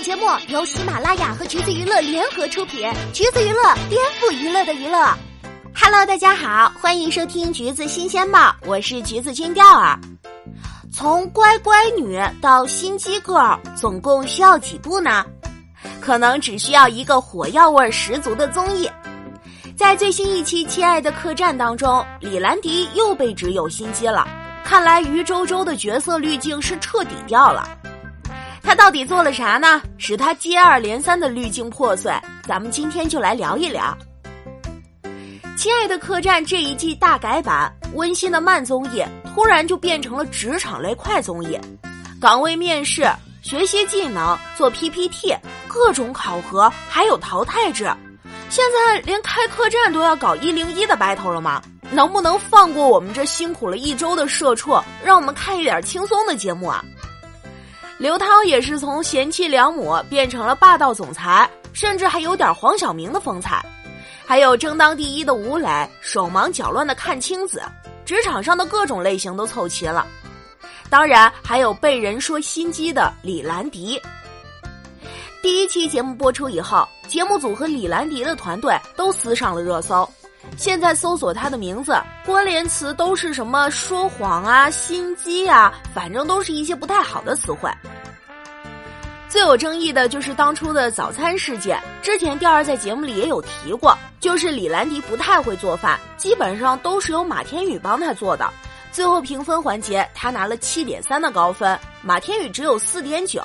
本节目由喜马拉雅和橘子娱乐联合出品，橘子娱乐颠覆娱乐的娱乐。Hello，大家好，欢迎收听橘子新鲜报，我是橘子君钓儿。从乖乖女到心机 girl，总共需要几步呢？可能只需要一个火药味十足的综艺。在最新一期《亲爱的客栈》当中，李兰迪又被指有心机了。看来于周周的角色滤镜是彻底掉了。他到底做了啥呢？使他接二连三的滤镜破碎？咱们今天就来聊一聊《亲爱的客栈》这一季大改版，温馨的慢综艺突然就变成了职场类快综艺，岗位面试、学习技能、做 PPT、各种考核，还有淘汰制。现在连开客栈都要搞一零一的 battle 了吗？能不能放过我们这辛苦了一周的社畜，让我们看一点轻松的节目啊？刘涛也是从贤妻良母变成了霸道总裁，甚至还有点黄晓明的风采。还有争当第一的吴磊，手忙脚乱的看清子，职场上的各种类型都凑齐了。当然，还有被人说心机的李兰迪。第一期节目播出以后，节目组和李兰迪的团队都撕上了热搜。现在搜索他的名字，关联词都是什么说谎啊、心机啊，反正都是一些不太好的词汇。最有争议的就是当初的早餐事件，之前调儿在节目里也有提过，就是李兰迪不太会做饭，基本上都是由马天宇帮他做的。最后评分环节，他拿了七点三的高分，马天宇只有四点九，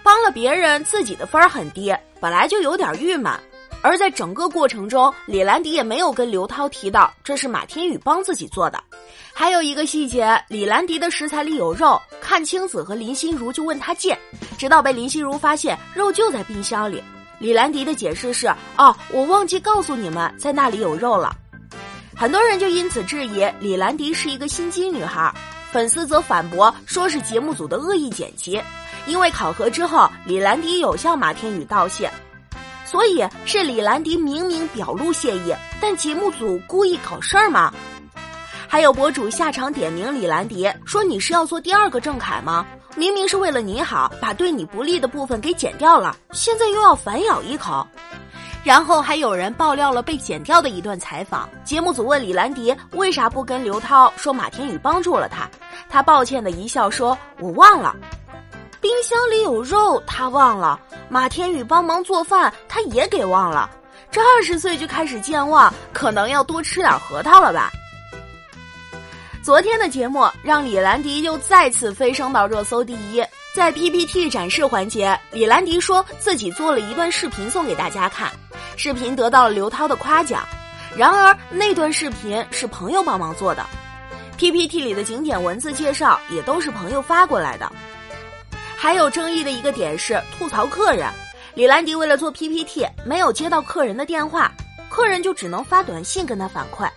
帮了别人，自己的分儿很低，本来就有点郁闷。而在整个过程中，李兰迪也没有跟刘涛提到这是马天宇帮自己做的。还有一个细节，李兰迪的食材里有肉，阚清子和林心如就问他借，直到被林心如发现肉就在冰箱里。李兰迪的解释是：哦，我忘记告诉你们，在那里有肉了。很多人就因此质疑李兰迪是一个心机女孩，粉丝则反驳说是节目组的恶意剪辑，因为考核之后，李兰迪有向马天宇道谢。所以是李兰迪明明表露谢意，但节目组故意搞事儿吗？还有博主下场点名李兰迪，说你是要做第二个郑恺吗？明明是为了你好，把对你不利的部分给剪掉了，现在又要反咬一口。然后还有人爆料了被剪掉的一段采访，节目组问李兰迪为啥不跟刘涛说马天宇帮助了他，他抱歉的一笑说：“我忘了。”冰箱里有肉，他忘了；马天宇帮忙做饭，他也给忘了。这二十岁就开始健忘，可能要多吃点核桃了吧？昨天的节目让李兰迪又再次飞升到热搜第一。在 PPT 展示环节，李兰迪说自己做了一段视频送给大家看，视频得到了刘涛的夸奖。然而那段视频是朋友帮忙做的，PPT 里的景点文字介绍也都是朋友发过来的。还有争议的一个点是吐槽客人，李兰迪为了做 PPT 没有接到客人的电话，客人就只能发短信跟他反馈。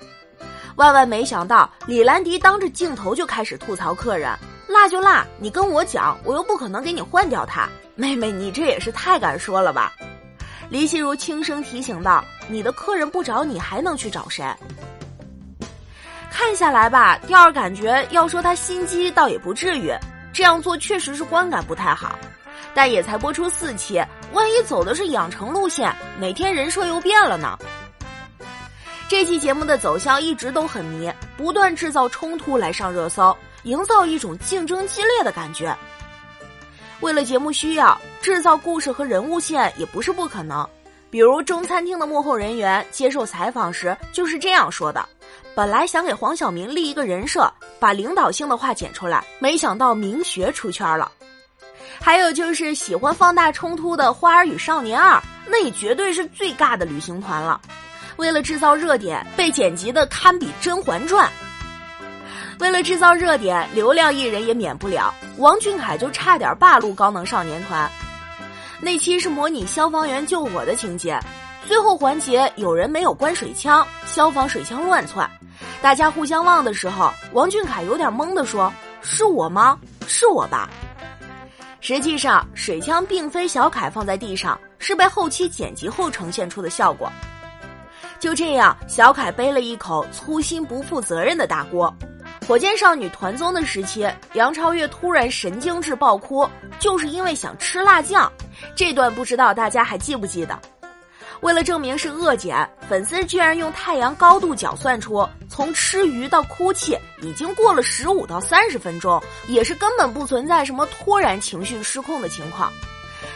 万万没想到，李兰迪当着镜头就开始吐槽客人，辣就辣，你跟我讲，我又不可能给你换掉他。妹妹，你这也是太敢说了吧？林心如轻声提醒道：“你的客人不找你，还能去找谁？”看下来吧，第二感觉要说他心机，倒也不至于。这样做确实是观感不太好，但也才播出四期，万一走的是养成路线，哪天人设又变了呢？这期节目的走向一直都很迷，不断制造冲突来上热搜，营造一种竞争激烈的感觉。为了节目需要，制造故事和人物线也不是不可能。比如中餐厅的幕后人员接受采访时就是这样说的。本来想给黄晓明立一个人设，把领导性的话剪出来，没想到明学出圈了。还有就是喜欢放大冲突的《花儿与少年二》，那也绝对是最尬的旅行团了。为了制造热点，被剪辑的堪比《甄嬛传》。为了制造热点，流量艺人也免不了。王俊凯就差点霸录高能少年团。那期是模拟消防员救火的情节。最后环节有人没有关水枪，消防水枪乱窜，大家互相望的时候，王俊凯有点懵的说：“是我吗？是我吧？”实际上，水枪并非小凯放在地上，是被后期剪辑后呈现出的效果。就这样，小凯背了一口粗心不负责任的大锅。火箭少女团综的时期，杨超越突然神经质爆哭，就是因为想吃辣酱。这段不知道大家还记不记得？为了证明是恶减，粉丝居然用太阳高度角算出，从吃鱼到哭泣已经过了十五到三十分钟，也是根本不存在什么突然情绪失控的情况。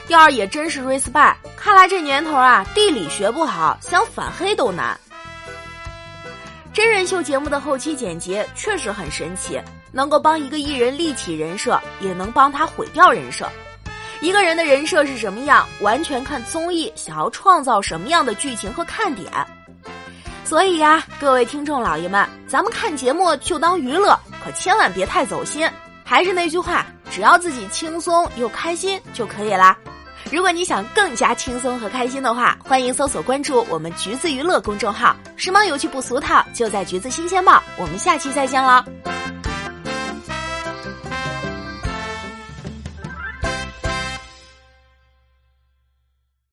第二也真是 respect，看来这年头啊，地理学不好，想反黑都难。真人秀节目的后期剪辑确实很神奇，能够帮一个艺人立起人设，也能帮他毁掉人设。一个人的人设是什么样，完全看综艺想要创造什么样的剧情和看点。所以呀，各位听众老爷们，咱们看节目就当娱乐，可千万别太走心。还是那句话，只要自己轻松又开心就可以啦。如果你想更加轻松和开心的话，欢迎搜索关注我们橘子娱乐公众号，时髦有趣不俗套，就在橘子新鲜报。我们下期再见了。